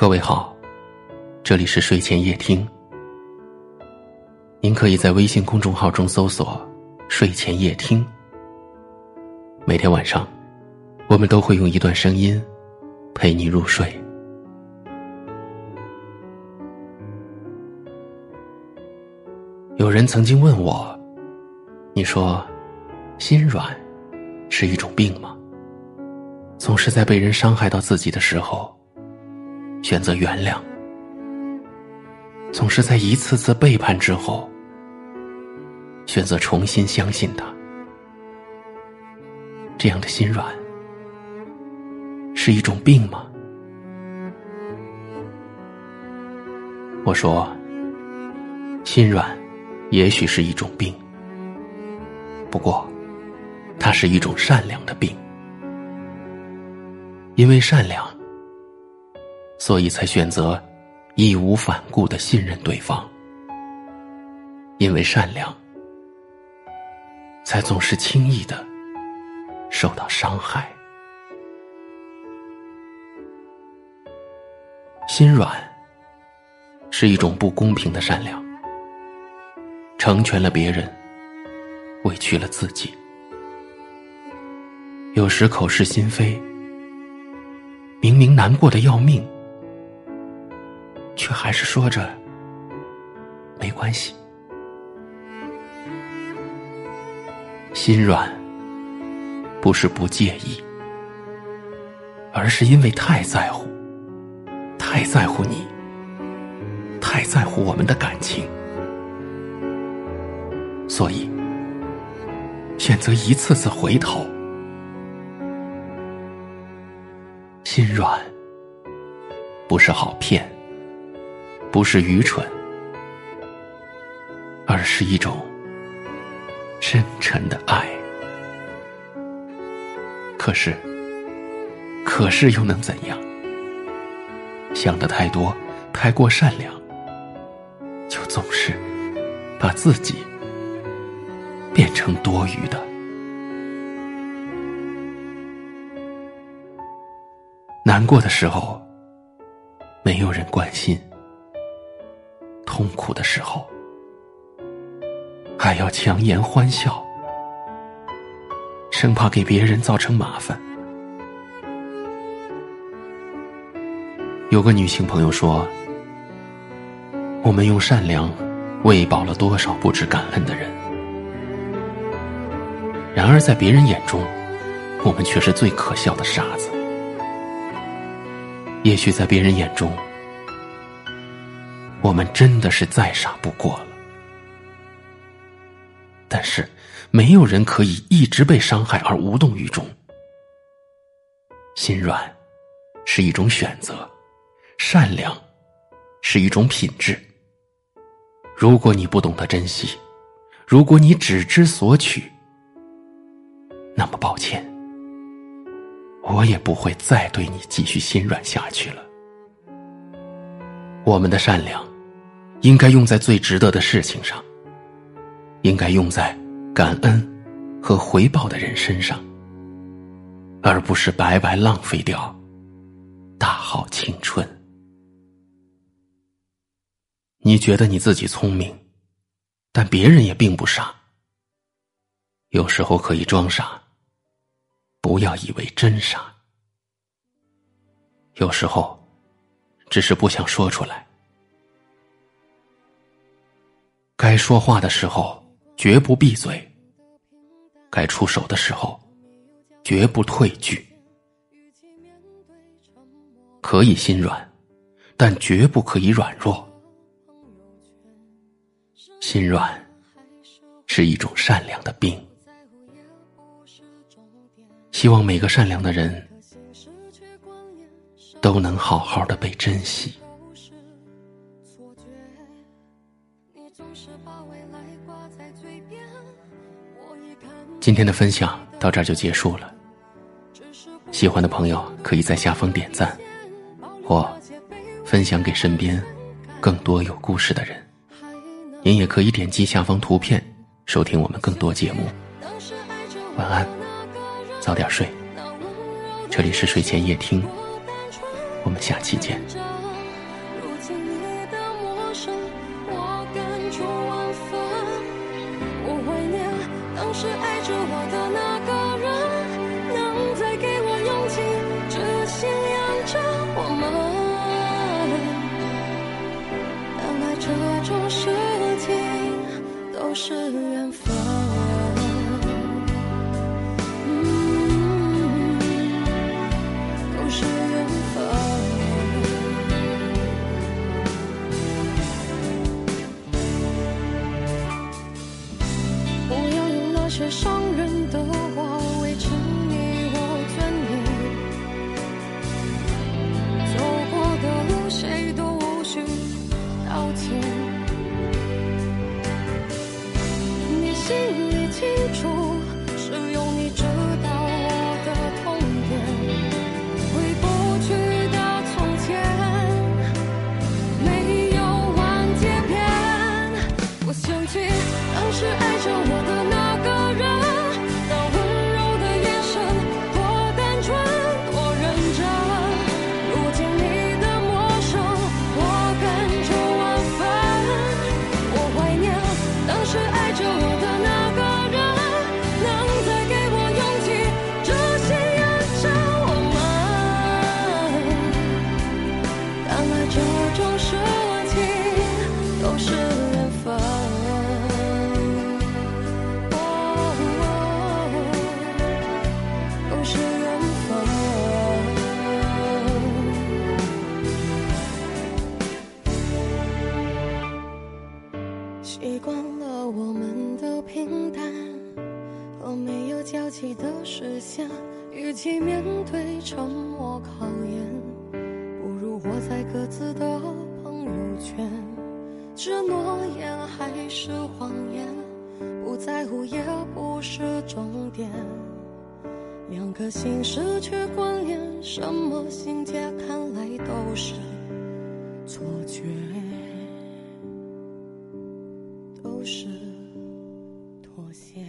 各位好，这里是睡前夜听。您可以在微信公众号中搜索“睡前夜听”。每天晚上，我们都会用一段声音陪你入睡。有人曾经问我：“你说，心软是一种病吗？总是在被人伤害到自己的时候，选择原谅；总是在一次次背叛之后，选择重新相信他。这样的心软是一种病吗？”我说：“心软。”也许是一种病，不过，它是一种善良的病。因为善良，所以才选择义无反顾的信任对方；因为善良，才总是轻易的受到伤害。心软是一种不公平的善良。成全了别人，委屈了自己。有时口是心非，明明难过的要命，却还是说着没关系。心软不是不介意，而是因为太在乎，太在乎你，太在乎我们的感情。所以，选择一次次回头，心软不是好骗，不是愚蠢，而是一种深沉的爱。可是，可是又能怎样？想的太多，太过善良，就总是把自己。变成多余的。难过的时候，没有人关心；痛苦的时候，还要强颜欢笑，生怕给别人造成麻烦。有个女性朋友说：“我们用善良喂饱了多少不知感恩的人。”然而，在别人眼中，我们却是最可笑的傻子。也许在别人眼中，我们真的是再傻不过了。但是，没有人可以一直被伤害而无动于衷。心软是一种选择，善良是一种品质。如果你不懂得珍惜，如果你只知索取，那么抱歉，我也不会再对你继续心软下去了。我们的善良，应该用在最值得的事情上，应该用在感恩和回报的人身上，而不是白白浪费掉大好青春。你觉得你自己聪明，但别人也并不傻，有时候可以装傻。不要以为真傻，有时候只是不想说出来。该说话的时候绝不闭嘴，该出手的时候绝不退拒。可以心软，但绝不可以软弱。心软是一种善良的病。希望每个善良的人都能好好的被珍惜。今天的分享到这儿就结束了。喜欢的朋友可以在下方点赞，或分享给身边更多有故事的人。您也可以点击下方图片收听我们更多节目。晚安。早点睡，这里是睡前夜听，我们下期见。我怀念当时爱些伤人的话，围成你我尊严。走过的路，谁都无需道歉。你心里清楚，我们的平淡和没有交集的视线，与其面对沉默考验，不如活在各自的朋友圈。这诺言还是谎言，不在乎也不是终点。两颗心失去关联，什么心结？看来都是错觉，都是。você.